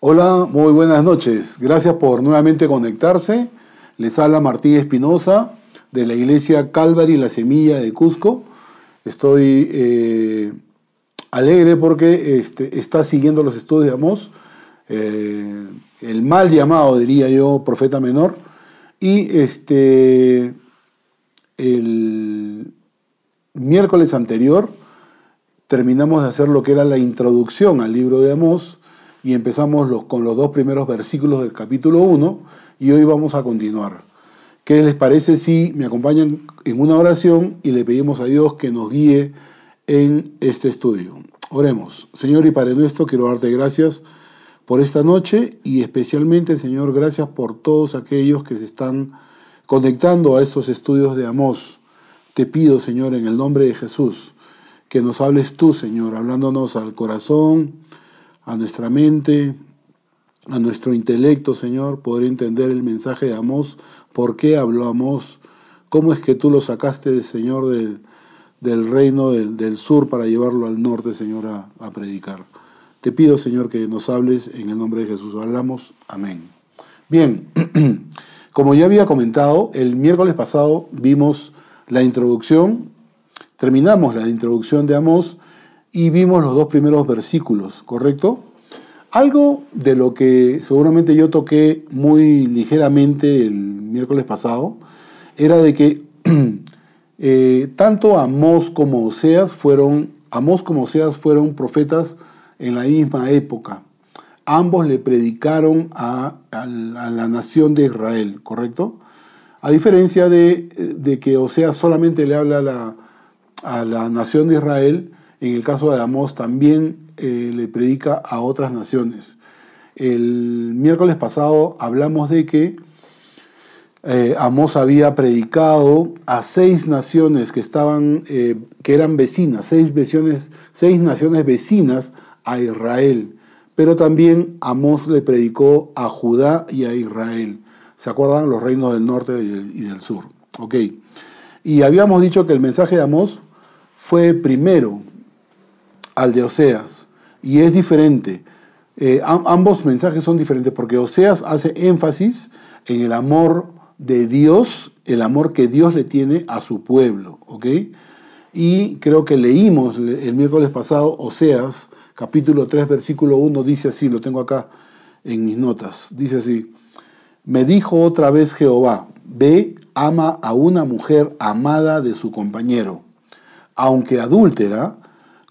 Hola, muy buenas noches. Gracias por nuevamente conectarse. Les habla Martín Espinosa de la iglesia Calvary La Semilla de Cusco. Estoy eh, alegre porque este, está siguiendo los estudios de Amós, eh, el mal llamado, diría yo, profeta menor. Y este, el miércoles anterior terminamos de hacer lo que era la introducción al libro de Amós y empezamos con los dos primeros versículos del capítulo 1 y hoy vamos a continuar. ¿Qué les parece si me acompañan en una oración y le pedimos a Dios que nos guíe en este estudio? Oremos. Señor y Padre nuestro, quiero darte gracias por esta noche y especialmente, Señor, gracias por todos aquellos que se están conectando a estos estudios de Amós. Te pido, Señor, en el nombre de Jesús, que nos hables tú, Señor, hablándonos al corazón, a nuestra mente, a nuestro intelecto, Señor, poder entender el mensaje de Amós, por qué habló Amós, cómo es que tú lo sacaste, Señor, del, del reino del, sur para llevarlo al norte, Señor, a, a predicar. Te pido, Señor, que nos hables en el nombre de Jesús. Hablamos. Amén. Bien, como ya había comentado, el miércoles pasado vimos la introducción, terminamos la introducción de Amós y vimos los dos primeros versículos, ¿correcto? Algo de lo que seguramente yo toqué muy ligeramente el miércoles pasado era de que eh, tanto Amós como Oseas fueron, Amós como fueron profetas en la misma época. Ambos le predicaron a, la nación de Israel, ¿correcto? A diferencia de, que Oseas solamente le habla a la, a la nación de Israel, en el caso de Amós también eh, le predica a otras naciones. El miércoles pasado hablamos de que eh, Amós había predicado a seis naciones que estaban, eh, que eran vecinas, seis, seis naciones vecinas a Israel. Pero también Amós le predicó a Judá y a Israel. ¿Se acuerdan? Los reinos del norte y del sur. Y habíamos dicho que el mensaje de Amós fue primero al de Oseas y es diferente. Eh, ambos mensajes son diferentes porque Oseas hace énfasis en el amor de Dios, el amor que Dios le tiene a su pueblo. Y creo que leímos el miércoles pasado Oseas, capítulo 3, versículo 1, dice así, lo tengo acá en mis notas, dice así, me dijo otra vez Jehová, ve, ama a una mujer amada de su compañero, aunque adúltera,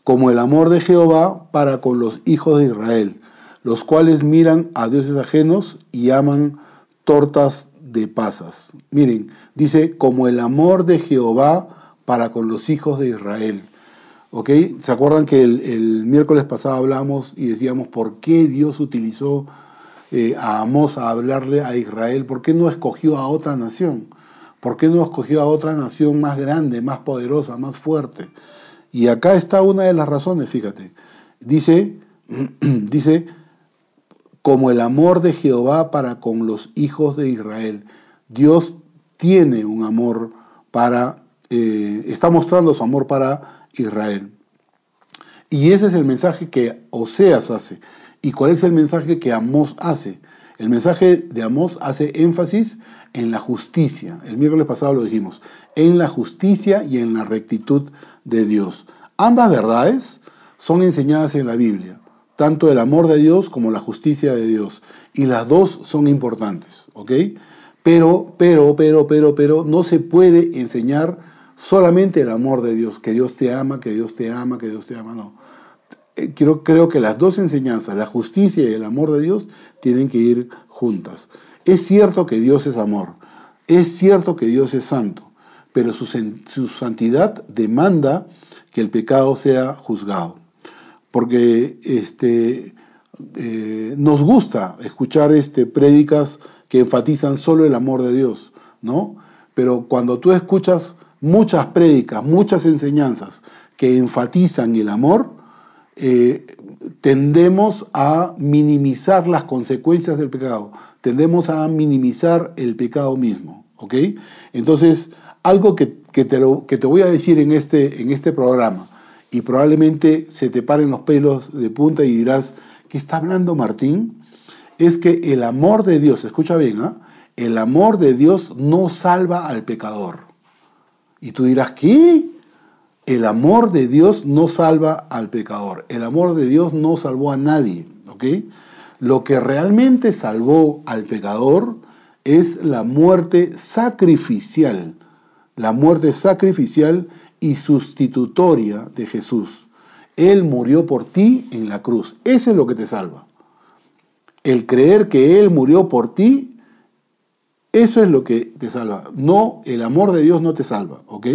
como el amor de Jehová para con los hijos de Israel, los cuales miran a dioses ajenos y aman tortas de pasas. Miren, dice, como el amor de Jehová para con los hijos de Israel. ¿Ok? ¿Se acuerdan que el, miércoles pasado hablamos y decíamos por qué Dios utilizó eh, a Amos a hablarle a Israel? ¿Por qué no escogió a otra nación? ¿Por qué no escogió a otra nación más grande, más poderosa, más fuerte? Y acá está una de las razones, fíjate. Dice, dice, como el amor de Jehová para con los hijos de Israel. Dios tiene un amor para, eh, está mostrando su amor para Israel. Y ese es el mensaje que Oseas hace. ¿Y cuál es el mensaje que Amós hace? El mensaje de Amós hace énfasis en la justicia. El miércoles pasado lo dijimos. En la justicia y en la rectitud de Dios. Ambas verdades son enseñadas en la Biblia, tanto el amor de Dios como la justicia de Dios. Y las dos son importantes, ¿ok? Pero, pero, pero, pero, pero, no se puede enseñar solamente el amor de Dios, que Dios te ama, que Dios te ama, que Dios te ama, no. Eh, creo, creo que las dos enseñanzas, la justicia y el amor de Dios, tienen que ir juntas. Es cierto que Dios es amor, es cierto que Dios es santo, pero su, santidad demanda que el pecado sea juzgado. Porque este, eh, nos gusta escuchar este, prédicas que enfatizan solo el amor de Dios, ¿no? Pero cuando tú escuchas muchas prédicas, muchas enseñanzas que enfatizan el amor, eh, tendemos a minimizar las consecuencias del pecado, tendemos a minimizar el pecado mismo, ¿ok? Entonces, algo que, te, lo, que te voy a decir en este, en este programa y probablemente se te paren los pelos de punta y dirás, ¿Qué está hablando Martín? Es que el amor de Dios, escucha bien, ¿ah? el amor de Dios no salva al pecador. Y tú dirás, ¿qué? El amor de Dios no salva al pecador. El amor de Dios no salvó a nadie. Lo que realmente salvó al pecador es la muerte sacrificial, la muerte sacrificial y sustitutoria de Jesús. Él murió por ti en la cruz. Eso es lo que te salva. El creer que Él murió por ti, eso es lo que te salva. No, el amor de Dios no te salva, ¿ok?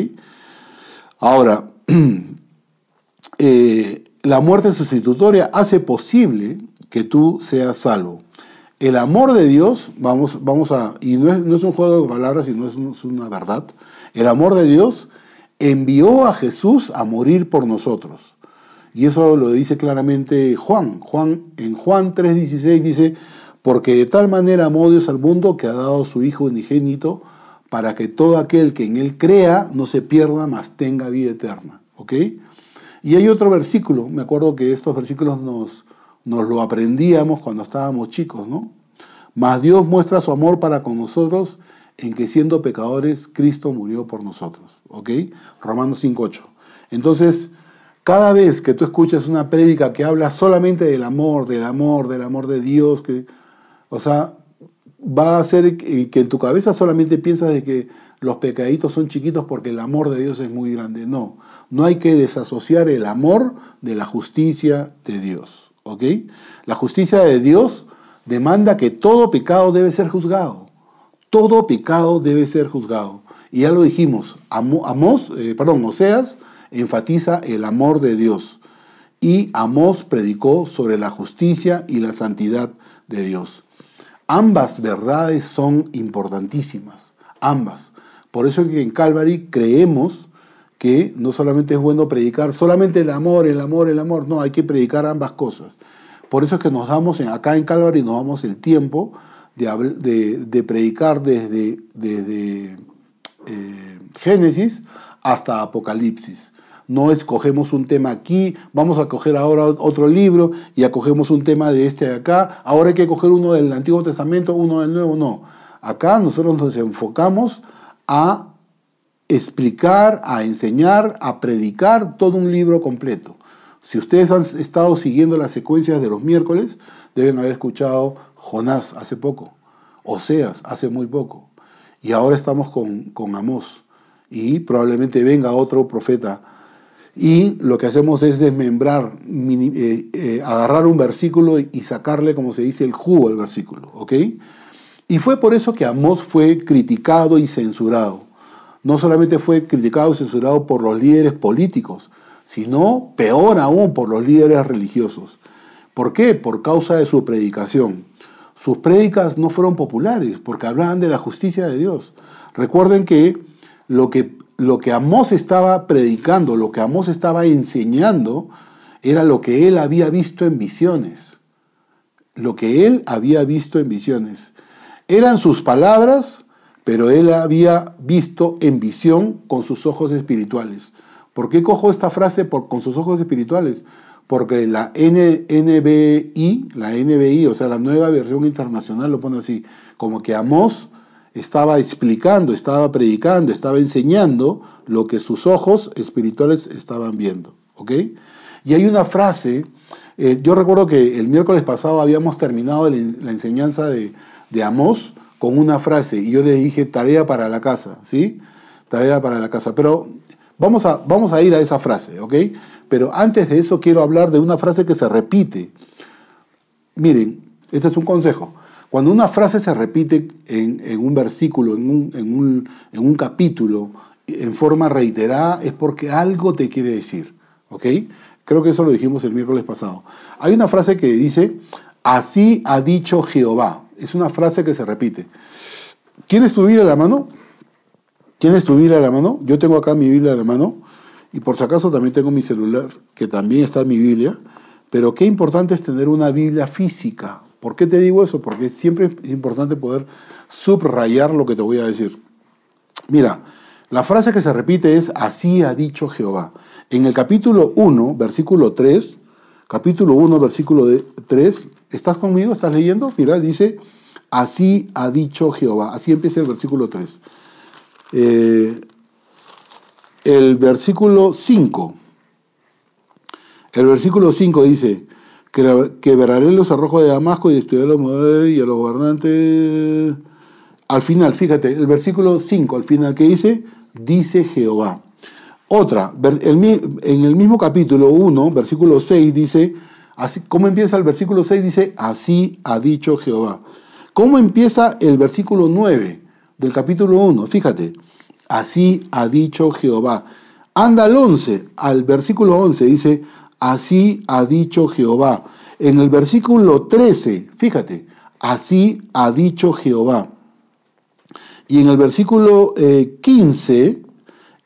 Ahora, eh, la muerte sustitutoria hace posible que tú seas salvo. El amor de Dios, vamos, vamos a, y no es, un juego de palabras, sino es, es una verdad, el amor de Dios envió a Jesús a morir por nosotros. Y eso lo dice claramente Juan. Juan en Juan 3:16 dice, porque de tal manera amó Dios al mundo que ha dado su Hijo unigénito para que todo aquel que en Él crea no se pierda, mas tenga vida eterna. ¿Ok? Y hay otro versículo, me acuerdo que estos versículos nos, nos lo aprendíamos cuando estábamos chicos, ¿no? Mas Dios muestra su amor para con nosotros en que siendo pecadores, Cristo murió por nosotros. ¿Ok? Romanos 5.8. Entonces, cada vez que tú escuchas una prédica que habla solamente del amor, del amor, del amor de Dios, que, o sea, va a hacer que en tu cabeza solamente piensas de que los pecaditos son chiquitos porque el amor de Dios es muy grande. No, no hay que desasociar el amor de la justicia de Dios. ¿Ok? La justicia de Dios demanda que todo pecado debe ser juzgado. Todo pecado debe ser juzgado. Y ya lo dijimos, Amos, eh, perdón, Oseas enfatiza el amor de Dios. Y Amos predicó sobre la justicia y la santidad de Dios. Ambas verdades son importantísimas, ambas. Por eso es que en Calvary creemos que no solamente es bueno predicar solamente el amor, el amor, el amor, no, hay que predicar ambas cosas. Por eso es que nos damos, acá en Calvary nos damos el tiempo de, de, predicar desde, desde eh, Génesis hasta Apocalipsis. No escogemos un tema aquí, vamos a coger ahora otro libro y acogemos un tema de este de acá, ahora hay que coger uno del Antiguo Testamento, uno del Nuevo, no. Acá nosotros nos enfocamos a explicar, a enseñar, a predicar todo un libro completo. Si ustedes han estado siguiendo las secuencias de los miércoles, deben haber escuchado Jonás hace poco, Oseas hace muy poco, y ahora estamos con, con Amós, y probablemente venga otro profeta y lo que hacemos es desmembrar, eh, eh, agarrar un versículo y sacarle, como se dice, el jugo al versículo. ¿ok? Y fue por eso que Amós fue criticado y censurado. No solamente fue criticado y censurado por los líderes políticos, sino peor aún por los líderes religiosos. ¿Por qué? Por causa de su predicación. Sus prédicas no fueron populares porque hablaban de la justicia de Dios. Recuerden que lo que lo que Amós estaba predicando, lo que Amós estaba enseñando, era lo que él había visto en visiones. Lo que él había visto en visiones. Eran sus palabras, pero él había visto en visión con sus ojos espirituales. ¿Por qué cojo esta frase por, con sus ojos espirituales? Porque la NBI, la NBI, o sea, la nueva versión internacional lo pone así, como que Amós estaba explicando, estaba predicando, estaba enseñando lo que sus ojos espirituales estaban viendo. ¿Ok? Y hay una frase, eh, yo recuerdo que el miércoles pasado habíamos terminado la enseñanza de, de Amós con una frase y yo le dije tarea para la casa, ¿sí? Tarea para la casa. Pero vamos a, vamos a ir a esa frase, ¿ok? Pero antes de eso quiero hablar de una frase que se repite. Miren, este es un consejo. Cuando una frase se repite en, un versículo, en un, en, un, capítulo, en forma reiterada, es porque algo te quiere decir. ¿Ok? Creo que eso lo dijimos el miércoles pasado. Hay una frase que dice, así ha dicho Jehová. Es una frase que se repite. ¿Tienes tu Biblia a la mano? ¿Tienes tu Biblia a la mano? Yo tengo acá mi Biblia a la mano. Y por si acaso también tengo mi celular, que también está en mi Biblia. Pero qué importante es tener una Biblia física. ¿Por qué te digo eso? Porque siempre es importante poder subrayar lo que te voy a decir. Mira, la frase que se repite es, así ha dicho Jehová. En el capítulo 1, versículo 3, capítulo 1, versículo 3. ¿Estás conmigo? ¿Estás leyendo? Mira, dice, así ha dicho Jehová. Así empieza el versículo 3. Eh, el versículo 5. El versículo 5 dice, quebraré los arrojos de Damasco y destruiré a los y a los gobernantes. Al final, fíjate, el versículo 5, al final, que dice? Dice Jehová. Otra, en el mismo capítulo 1, versículo 6, dice, así, ¿cómo empieza el versículo 6? Dice, así ha dicho Jehová. ¿Cómo empieza el versículo 9 del capítulo 1? Fíjate, así ha dicho Jehová. Anda al 11, al versículo 11, dice, así ha dicho Jehová. En el versículo 13, fíjate, así ha dicho Jehová. Y en el versículo 15, eh,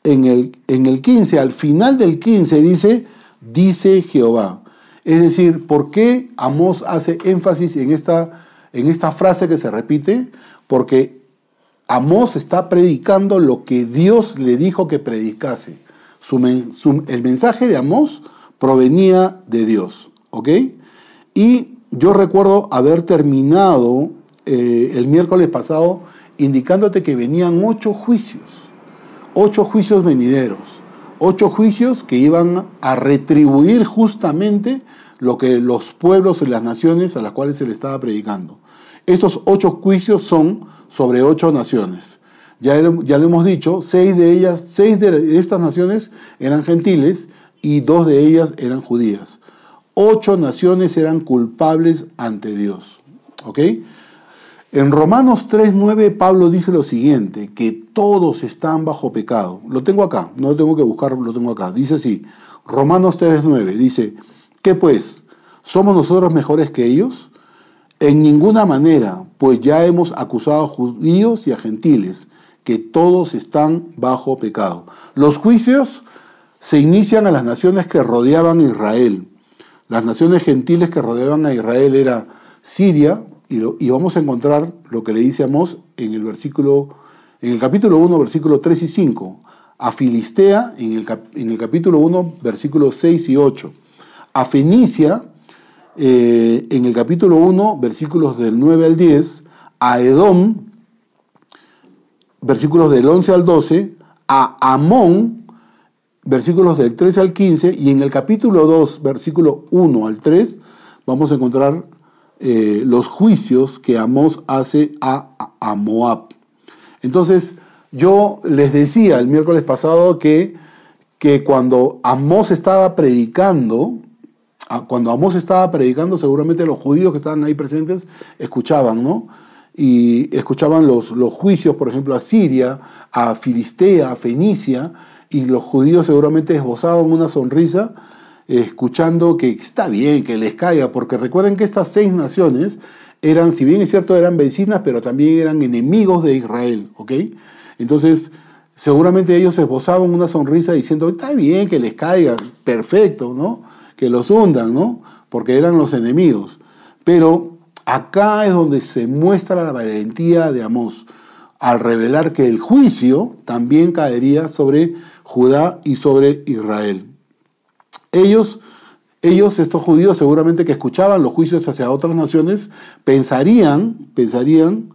en el, en el 15, al final del 15 dice, dice Jehová. Es decir, ¿por qué Amós hace énfasis en esta, en esta frase que se repite? Porque Amós está predicando lo que Dios le dijo que predicase. el mensaje de Amós provenía de Dios, ¿ok? Y yo recuerdo haber terminado eh, el miércoles pasado indicándote que venían ocho juicios, ocho juicios venideros, ocho juicios que iban a retribuir justamente lo que los pueblos y las naciones a las cuales se le estaba predicando. Estos ocho juicios son sobre ocho naciones. Ya, ya lo hemos dicho, seis de ellas, seis de estas naciones eran gentiles y dos de ellas eran judías. Ocho naciones eran culpables ante Dios. ¿Ok? En Romanos 3.9 Pablo dice lo siguiente, que todos están bajo pecado. Lo tengo acá, no lo tengo que buscar, lo tengo acá. Dice así, Romanos 3.9 dice, ¿qué pues? ¿Somos nosotros mejores que ellos? En ninguna manera, pues ya hemos acusado a judíos y a gentiles, que todos están bajo pecado. Los juicios se inician a las naciones que rodeaban a Israel. Las naciones gentiles que rodeaban a Israel era Siria, y, vamos a encontrar lo que le dice Amós en el versículo, en el capítulo 1, versículo 3 y 5. A Filistea en el, en el capítulo 1, versículos 6 y 8. A Fenicia eh, en el capítulo 1, versículos del 9 al 10. A Edom, versículos del 11 al 12. A Amón, versículos del 13 al 15, y en el capítulo 2, versículo 1 al 3, vamos a encontrar eh, los juicios que Amós hace a, a, Moab. Entonces, yo les decía el miércoles pasado que, que cuando Amós estaba predicando, cuando Amós estaba predicando, seguramente los judíos que estaban ahí presentes escuchaban, ¿no? Y escuchaban los, los juicios, por ejemplo, a Siria, a Filistea, a Fenicia, y los judíos seguramente esbozaban una sonrisa escuchando que está bien que les caiga, porque recuerden que estas seis naciones eran, si bien es cierto, eran vecinas, pero también eran enemigos de Israel, ¿ok? Entonces, seguramente ellos esbozaban una sonrisa diciendo, está bien que les caiga, perfecto, ¿no? Que los hundan, ¿no? Porque eran los enemigos. Pero acá es donde se muestra la valentía de Amós al revelar que el juicio también caería sobre Judá y sobre Israel. Ellos, ellos, estos judíos, seguramente que escuchaban los juicios hacia otras naciones, pensarían, pensarían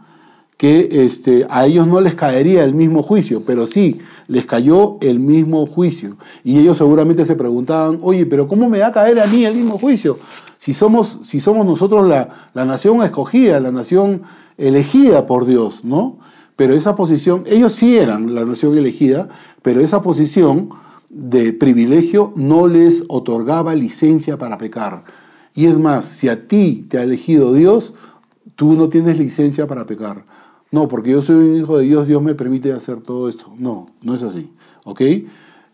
que este, a ellos no les caería el mismo juicio, pero sí, les cayó el mismo juicio. Y ellos seguramente se preguntaban, oye, pero ¿cómo me va a caer a mí el mismo juicio? Si somos, si somos nosotros la, la nación escogida, la nación elegida por Dios, ¿no? Pero esa posición, ellos sí eran la nación elegida, pero esa posición de privilegio no les otorgaba licencia para pecar. Y es más, si a ti te ha elegido Dios, tú no tienes licencia para pecar. No, porque yo soy un hijo de Dios, Dios me permite hacer todo esto. No, no es así. ¿Ok?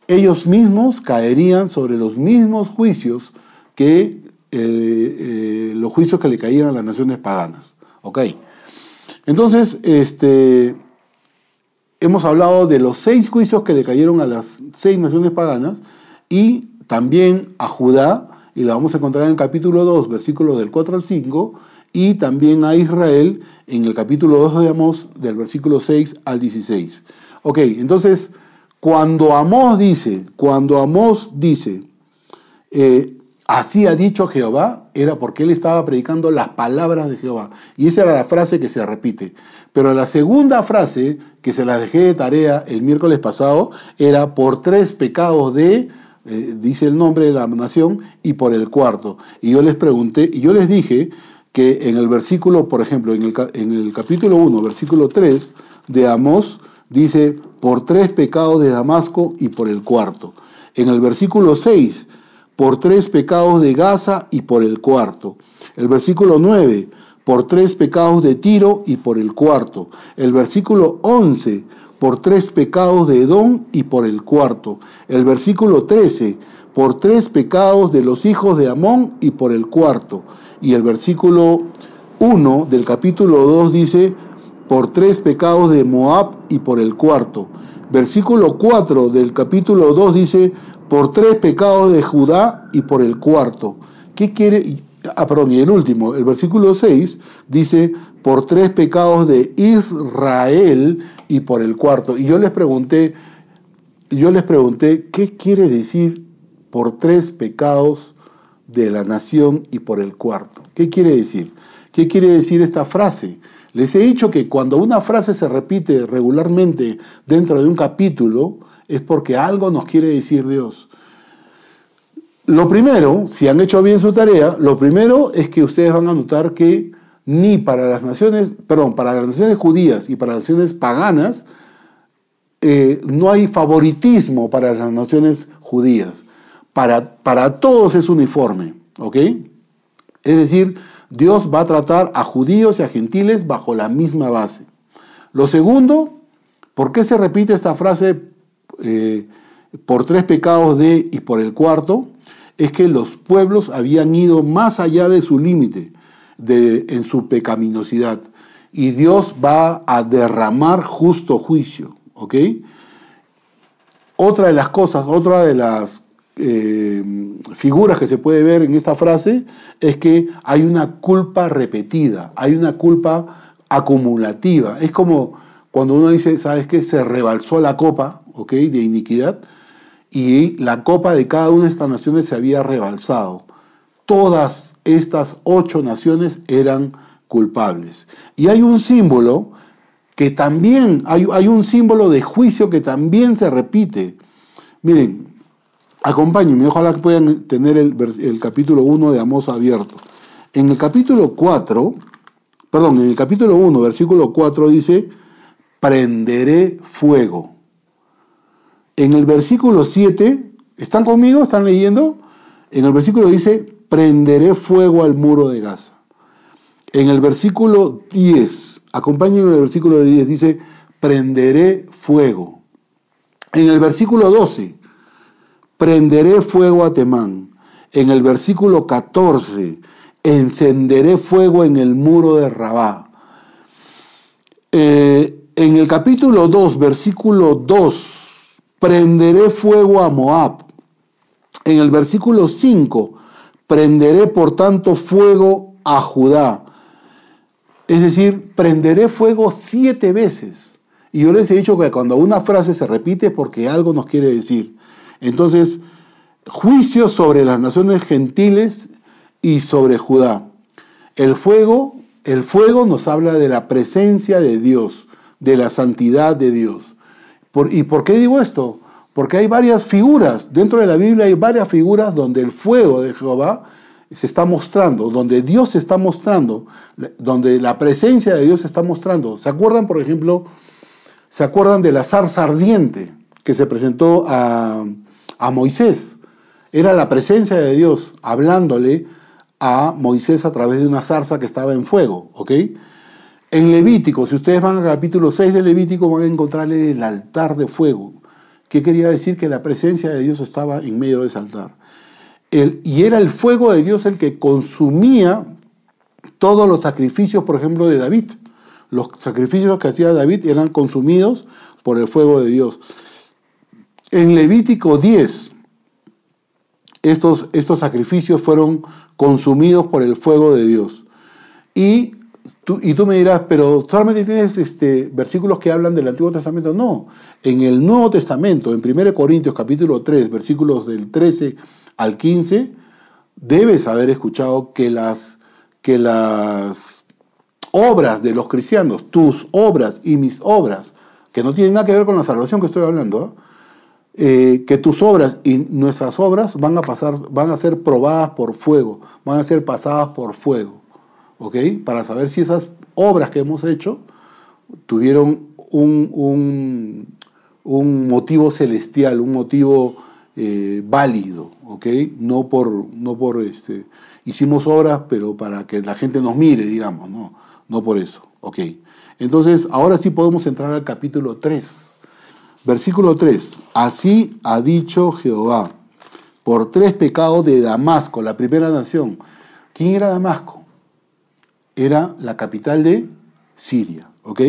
Ellos mismos caerían sobre los mismos juicios que eh, eh, los juicios que le caían a las naciones paganas. ¿Ok? Entonces, este, hemos hablado de los seis juicios que le cayeron a las seis naciones paganas y también a Judá, y la vamos a encontrar en el capítulo 2, versículos del 4 al 5, y también a Israel en el capítulo 2 de Amós, del versículo 6 al 16. Ok, entonces, cuando Amós dice, cuando Amós dice, eh, así ha dicho Jehová, era porque él estaba predicando las palabras de Jehová. Y esa era la frase que se repite. Pero la segunda frase, que se la dejé de tarea el miércoles pasado, era por tres pecados de, eh, dice el nombre de la nación, y por el cuarto. Y yo les pregunté, y yo les dije que en el versículo, por ejemplo, en el, capítulo 1, versículo 3 de Amós, dice, por tres pecados de Damasco y por el cuarto. En el versículo 6, por tres pecados de Gaza y por el cuarto. El versículo 9, por tres pecados de Tiro y por el cuarto. El versículo 11, por tres pecados de Edom y por el cuarto. El versículo 13, por tres pecados de los hijos de Amón y por el cuarto. Y el versículo 1 del capítulo 2 dice, por tres pecados de Moab y por el cuarto. Versículo 4 del capítulo 2 dice, por tres pecados de Judá y por el cuarto. ¿Qué quiere? Ah, perdón, y el último, el versículo 6 dice, por tres pecados de Israel y por el cuarto. Y yo les pregunté, yo les pregunté, ¿qué quiere decir por tres pecados de la nación y por el cuarto? ¿Qué quiere decir? ¿Qué quiere decir esta frase? Les he dicho que cuando una frase se repite regularmente dentro de un capítulo, es porque algo nos quiere decir Dios. Lo primero, si han hecho bien su tarea, lo primero es que ustedes van a notar que ni para las naciones, perdón, para las naciones judías y para las naciones paganas, eh, no hay favoritismo para las naciones judías. Para, para todos es uniforme, ¿ok? Es decir, Dios va a tratar a judíos y a gentiles bajo la misma base. Lo segundo, ¿por qué se repite esta frase eh, por tres pecados de y por el cuarto? Es que los pueblos habían ido más allá de su límite en su pecaminosidad. Y Dios va a derramar justo juicio. ¿ok? Otra de las cosas, otra de las eh, figuras que se puede ver en esta frase es que hay una culpa repetida, hay una culpa acumulativa. Es como cuando uno dice, ¿sabes qué? Se rebalsó la copa, ¿ok? De iniquidad y la copa de cada una de estas naciones se había rebalsado. Todas estas ocho naciones eran culpables. Y hay un símbolo que también, hay un símbolo de juicio que también se repite. Miren, Acompáñenme, ojalá que puedan tener el, capítulo 1 de Amos abierto. En el capítulo 4, perdón, en el capítulo 1, versículo 4 dice, prenderé fuego. En el versículo 7, ¿están conmigo? ¿Están leyendo? En el versículo dice, prenderé fuego al muro de Gaza. En el versículo 10, acompáñenme en el versículo 10, dice, prenderé fuego. En el versículo 12, prenderé fuego a Temán. En el versículo 14, encenderé fuego en el muro de Rabá. Eh, en el capítulo 2, versículo 2, prenderé fuego a Moab. En el versículo 5, prenderé por tanto fuego a Judá. Es decir, prenderé fuego siete veces. Y yo les he dicho que cuando una frase se repite porque algo nos quiere decir. Entonces, juicio sobre las naciones gentiles y sobre Judá. El fuego, el fuego nos habla de la presencia de Dios, de la santidad de Dios. ¿Y por qué digo esto? Porque hay varias figuras, dentro de la Biblia hay varias figuras donde el fuego de Jehová se está mostrando, donde Dios se está mostrando, donde la presencia de Dios se está mostrando. ¿Se acuerdan, por ejemplo, se acuerdan de la zarza ardiente que se presentó a, a Moisés. Era la presencia de Dios hablándole a Moisés a través de una zarza que estaba en fuego, ¿ok? En Levítico, si ustedes van al capítulo 6 de Levítico, van a encontrarle el altar de fuego. ¿Qué quería decir? Que la presencia de Dios estaba en medio de ese altar. El, y era el fuego de Dios el que consumía todos los sacrificios, por ejemplo, de David. Los sacrificios que hacía David eran consumidos por el fuego de Dios. En Levítico 10, estos, estos sacrificios fueron consumidos por el fuego de Dios. Y tú, y tú me dirás, pero solamente tienes este, versículos que hablan del Antiguo Testamento. No, en el Nuevo Testamento, en 1 Corintios capítulo 3, versículos del 13 al 15, debes haber escuchado que las, que las obras de los cristianos, tus obras y mis obras, que no tienen nada que ver con la salvación que estoy hablando, eh, que tus obras y nuestras obras van a pasar, van a ser probadas por fuego, van a ser pasadas por fuego, ¿ok? Para saber si esas obras que hemos hecho tuvieron un, un, motivo celestial, un motivo eh, válido, ¿ok? No por, no por este, hicimos obras, pero para que la gente nos mire, digamos, no, no por eso, ¿ok? Entonces, ahora sí podemos entrar al capítulo 3. Versículo 3. Así ha dicho Jehová, por tres pecados de Damasco, la primera nación. ¿Quién era Damasco? Era la capital de Siria, ¿ok?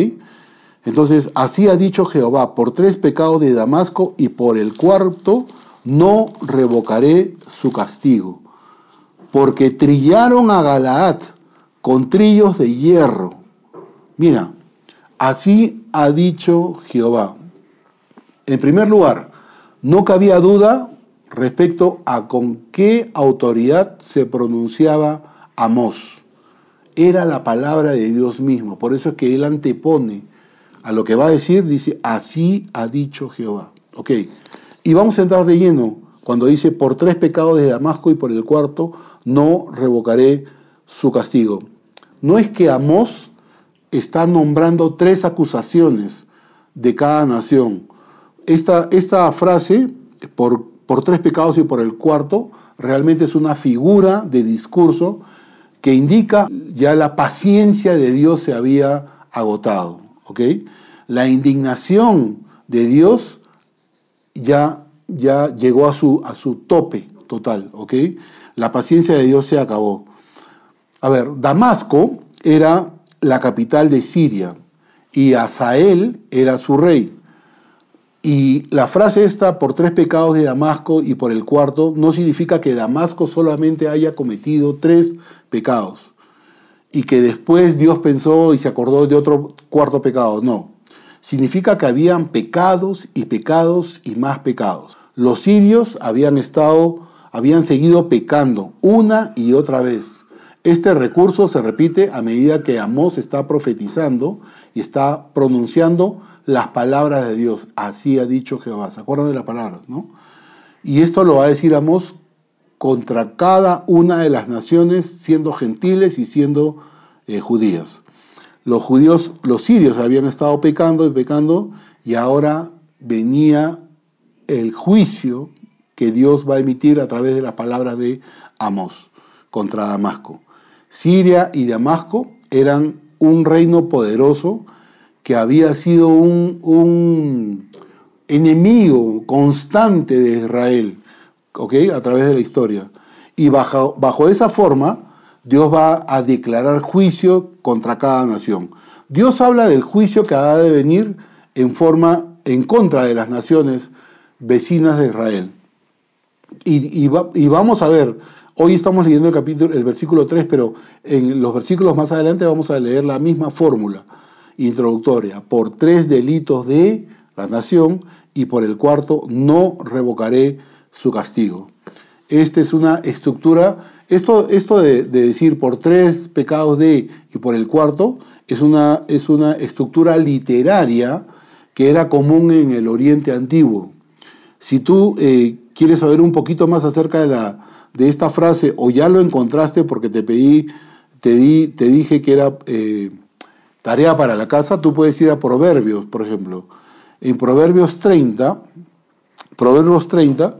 Entonces, así ha dicho Jehová, por tres pecados de Damasco y por el cuarto no revocaré su castigo, porque trillaron a Galaad con trillos de hierro. Mira, así ha dicho Jehová. En primer lugar, no cabía duda respecto a con qué autoridad se pronunciaba Amós. Era la palabra de Dios mismo. Por eso es que él antepone a lo que va a decir, dice, así ha dicho Jehová. Y vamos a entrar de lleno cuando dice, por tres pecados de Damasco y por el cuarto, no revocaré su castigo. No es que Amós está nombrando tres acusaciones de cada nación. Esta, esta frase, por, por tres pecados y por el cuarto, realmente es una figura de discurso que indica ya la paciencia de Dios se había agotado. La indignación de Dios ya, ya llegó a su, a su tope total. La paciencia de Dios se acabó. A ver, Damasco era la capital de Siria y Asael era su rey. Y la frase esta, por tres pecados de Damasco y por el cuarto, no significa que Damasco solamente haya cometido tres pecados y que después Dios pensó y se acordó de otro cuarto pecado. No. Significa que habían pecados y pecados y más pecados. Los sirios habían estado, habían seguido pecando una y otra vez. Este recurso se repite a medida que Amós está profetizando y está pronunciando las palabras de Dios. Así ha dicho Jehová. ¿Se acuerdan de las palabras? ¿no? Y esto lo va a decir Amós contra cada una de las naciones, siendo gentiles y siendo eh, judíos. Los judíos, los sirios habían estado pecando y pecando, y ahora venía el juicio que Dios va a emitir a través de las palabras de Amós contra Damasco. Siria y Damasco eran un reino poderoso que había sido un, enemigo constante de Israel, ¿ok? A través de la historia. Y bajo, bajo esa forma, Dios va a declarar juicio contra cada nación. Dios habla del juicio que ha de venir en forma en contra de las naciones vecinas de Israel. Y, y vamos a ver Hoy estamos leyendo el capítulo, el versículo 3, pero en los versículos más adelante vamos a leer la misma fórmula introductoria. Por tres delitos de la nación y por el cuarto no revocaré su castigo. Esta es una estructura, esto, esto de, decir por tres pecados de y por el cuarto es una, es una estructura literaria que era común en el Oriente Antiguo. Si tú eh, quieres saber un poquito más acerca de la, de esta frase o ya lo encontraste porque te pedí, te, di, te dije que era eh, tarea para la casa, tú puedes ir a Proverbios, por ejemplo. En Proverbios 30, Proverbios 30,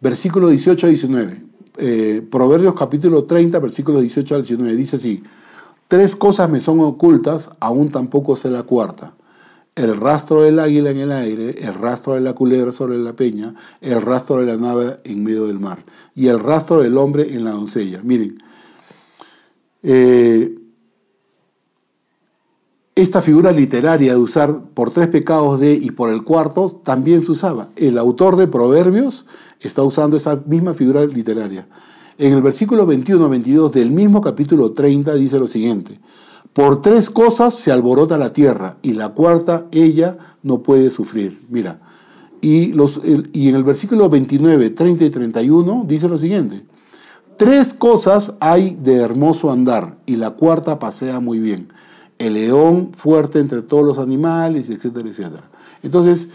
versículo 18 a 19. Eh, Proverbios capítulo 30, versículo 18 al 19. Dice así, tres cosas me son ocultas, aún tampoco sé la cuarta el rastro del águila en el aire, el rastro de la culebra sobre la peña, el rastro de la nave en medio del mar y el rastro del hombre en la doncella. Miren, eh, esta figura literaria de usar por tres pecados de y por el cuarto también se usaba. El autor de Proverbios está usando esa misma figura literaria. En el versículo 21-22 del mismo capítulo 30 dice lo siguiente. Por tres cosas se alborota la tierra y la cuarta ella no puede sufrir. Mira, y, y en el versículo 29, 30 y 31 dice lo siguiente. Tres cosas hay de hermoso andar y la cuarta pasea muy bien. El león fuerte entre todos los animales, etcétera, etcétera. Entonces,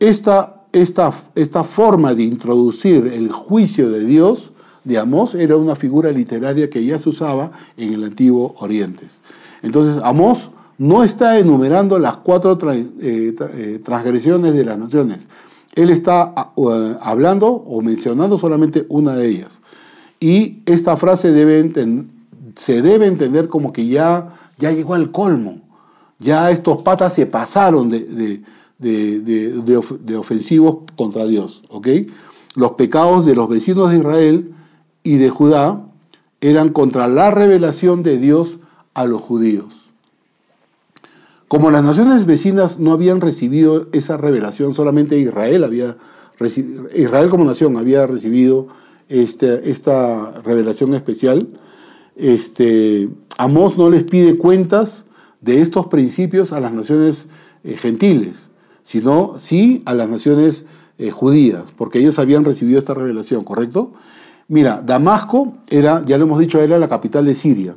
esta, esta, esta forma de introducir el juicio de Dios de Amós era una figura literaria que ya se usaba en el antiguo Oriente. Entonces, Amós no está enumerando las cuatro eh, eh, transgresiones de las naciones. Él está ah, hablando o mencionando solamente una de ellas. Y esta frase se debe entender como que ya, ya llegó al colmo. Ya estos patas se pasaron de, de, ofensivos contra Dios. Los pecados de los vecinos de Israel y de Judá eran contra la revelación de Dios a los judíos. Como las naciones vecinas no habían recibido esa revelación, solamente Israel había Israel como nación había recibido este, esta revelación especial. Este, Amós no les pide cuentas de estos principios a las naciones eh, gentiles, sino sí a las naciones eh, judías, porque ellos habían recibido esta revelación, ¿correcto? Mira, Damasco era, ya lo hemos dicho, era la capital de Siria.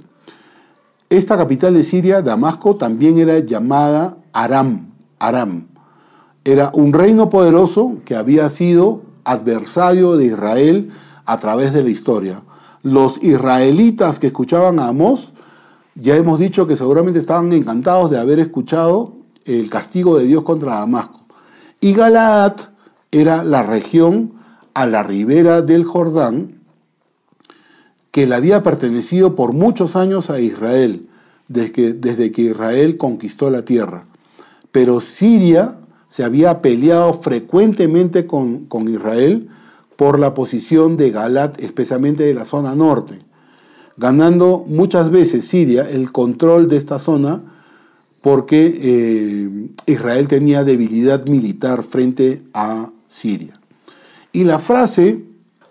Esta capital de Siria, Damasco, también era llamada Aram. Aram. Era un reino poderoso que había sido adversario de Israel a través de la historia. Los israelitas que escuchaban a Amós, ya hemos dicho que seguramente estaban encantados de haber escuchado el castigo de Dios contra Damasco. Y Galaad era la región a la ribera del Jordán que le había pertenecido por muchos años a Israel, desde que, desde que Israel conquistó la tierra. Pero Siria se había peleado frecuentemente con, con Israel por la posición de Galat, especialmente de la zona norte, ganando muchas veces Siria el control de esta zona porque eh, Israel tenía debilidad militar frente a Siria. Y la frase,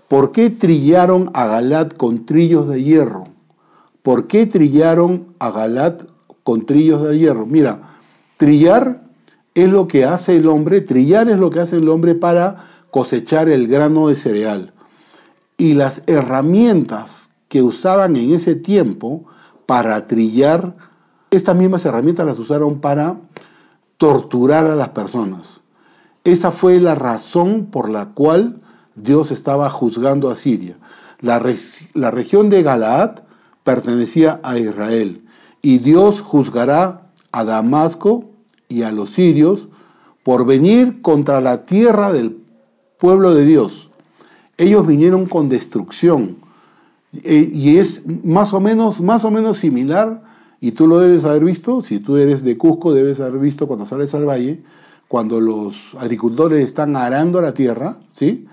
¿por qué trillaron a Galat con trillos de hierro? ¿Por qué trillaron a Galat con trillos de hierro? Mira, trillar es lo que hace el hombre, trillar es lo que hace el hombre para cosechar el grano de cereal. Y las herramientas que usaban en ese tiempo para trillar, estas mismas herramientas las usaron para torturar a las personas. Esa fue la razón por la cual Dios estaba juzgando a Siria. La, la región de Galaad pertenecía a Israel y Dios juzgará a Damasco y a los sirios por venir contra la tierra del pueblo de Dios. Ellos vinieron con destrucción. E, y es más o menos, más o menos similar, y tú lo debes haber visto, si tú eres de Cusco, debes haber visto cuando sales al valle, cuando los agricultores están arando la tierra, ¿sí?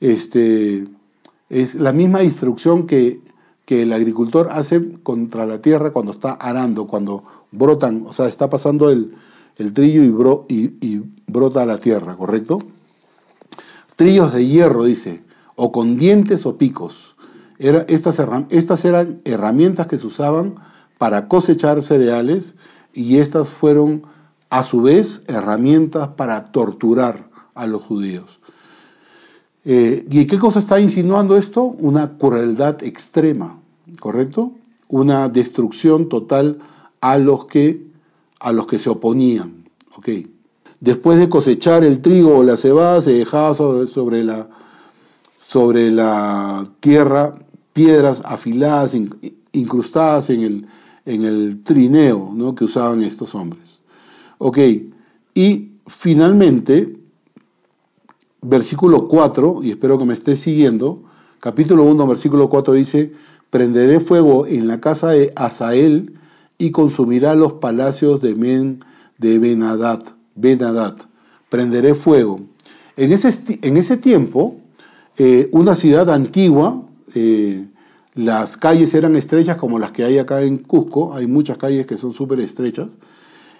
Este, es la misma instrucción que, que el agricultor hace contra la tierra cuando está arando, cuando brotan, o sea, está pasando el, trillo y, bro, y, y brota la tierra, ¿correcto? trillos de hierro, dice, o con dientes o picos. Estas, estas eran herramientas que se usaban para cosechar cereales y estas fueron a su vez herramientas para torturar a los judíos. Eh, ¿Y qué cosa está insinuando esto? Una crueldad extrema, ¿correcto? Una destrucción total a los que, a los que se oponían. ¿ok? Después de cosechar el trigo o la cebada, se dejaba sobre, la, sobre la tierra piedras afiladas, incrustadas en el, en el trineo ¿no? que usaban estos hombres. Ok, y finalmente, versículo 4, y espero que me estés siguiendo, capítulo 1, versículo 4 dice, prenderé fuego en la casa de Asael y consumirá los palacios de Men de Benadad. Benadad, prenderé fuego. En ese, en ese tiempo, eh, una ciudad antigua, eh, las calles eran estrechas como las que hay acá en Cusco, hay muchas calles que son súper estrechas.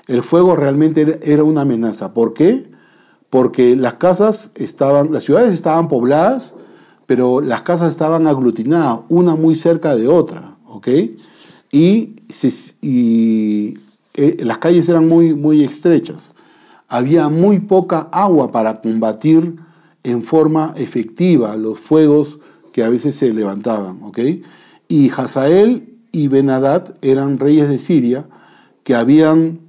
El fuego realmente era una amenaza. ¿Por qué? Porque las casas estaban, las ciudades estaban pobladas, pero las casas estaban aglutinadas, una muy cerca de otra, ¿ok? Y, eh, las calles eran muy, muy estrechas había muy poca agua para combatir en forma efectiva los fuegos que a veces se levantaban, ¿ok? Y Hazael y Benadad eran reyes de Siria que habían,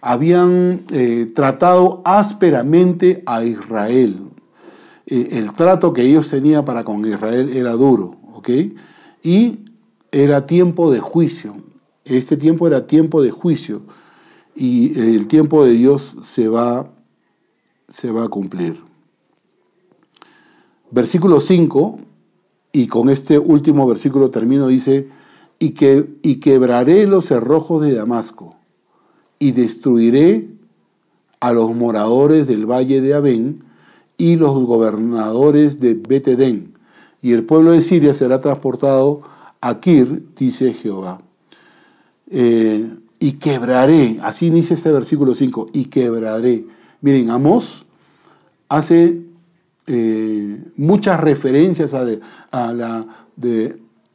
habían eh, tratado ásperamente a Israel. Eh, el trato que ellos tenían para con Israel era duro, ¿ok? Y era tiempo de juicio. Este tiempo era tiempo de juicio y el tiempo de Dios se va, se va a cumplir. Versículo 5, y con este último versículo termino, dice, y, que, y quebraré los cerrojos de Damasco, y destruiré a los moradores del valle de Abén y los gobernadores de Betedén, y el pueblo de Siria será transportado a Kir, dice Jehová. Eh, y quebraré, así inicia este versículo 5, y quebraré. Miren, Amós hace eh, muchas referencias a, la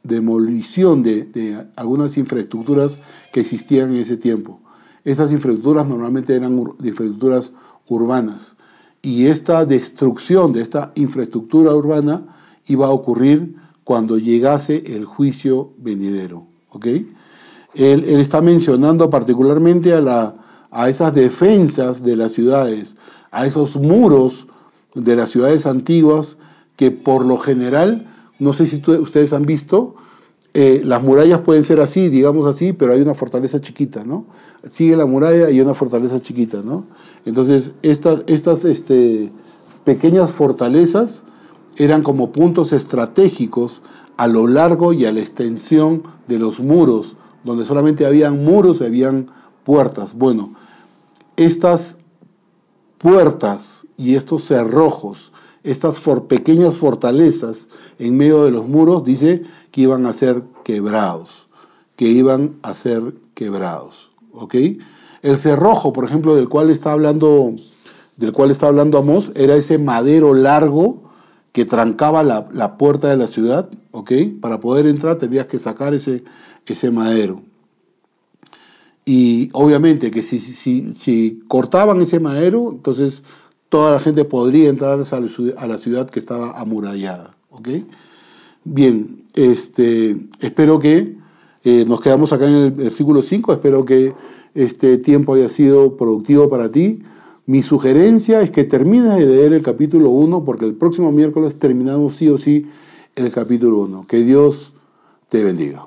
demolición de, algunas infraestructuras que existían en ese tiempo. Estas infraestructuras normalmente eran infraestructuras urbanas y esta destrucción de esta infraestructura urbana iba a ocurrir cuando llegase el juicio venidero. ¿okay? Él, está mencionando particularmente a, a esas defensas de las ciudades, a esos muros de las ciudades antiguas que por lo general, no sé si ustedes han visto, eh, las murallas pueden ser así, digamos así, pero hay una fortaleza chiquita, ¿no? Sigue la muralla y una fortaleza chiquita, ¿no? Entonces, estas, estas este, pequeñas fortalezas eran como puntos estratégicos a lo largo y a la extensión de los muros donde solamente habían muros y habían puertas. Bueno, estas puertas y estos cerrojos, estas pequeñas fortalezas en medio de los muros, dice que iban a ser quebrados, que iban a ser quebrados. ¿Ok? El cerrojo, por ejemplo, del cual está hablando, del cual está hablando Amós, era ese madero largo que trancaba la, la puerta de la ciudad, ¿ok? Para poder entrar tendrías que sacar ese, ese madero. Y obviamente que si, si, si, cortaban ese madero, entonces toda la gente podría entrar a la ciudad que estaba amurallada. ¿ok? Bien, este, espero que eh, nos quedamos acá en el versículo 5, espero que este tiempo haya sido productivo para ti. Mi sugerencia es que termines de leer el capítulo 1 porque el próximo miércoles terminamos sí o sí el capítulo 1. Que Dios te bendiga.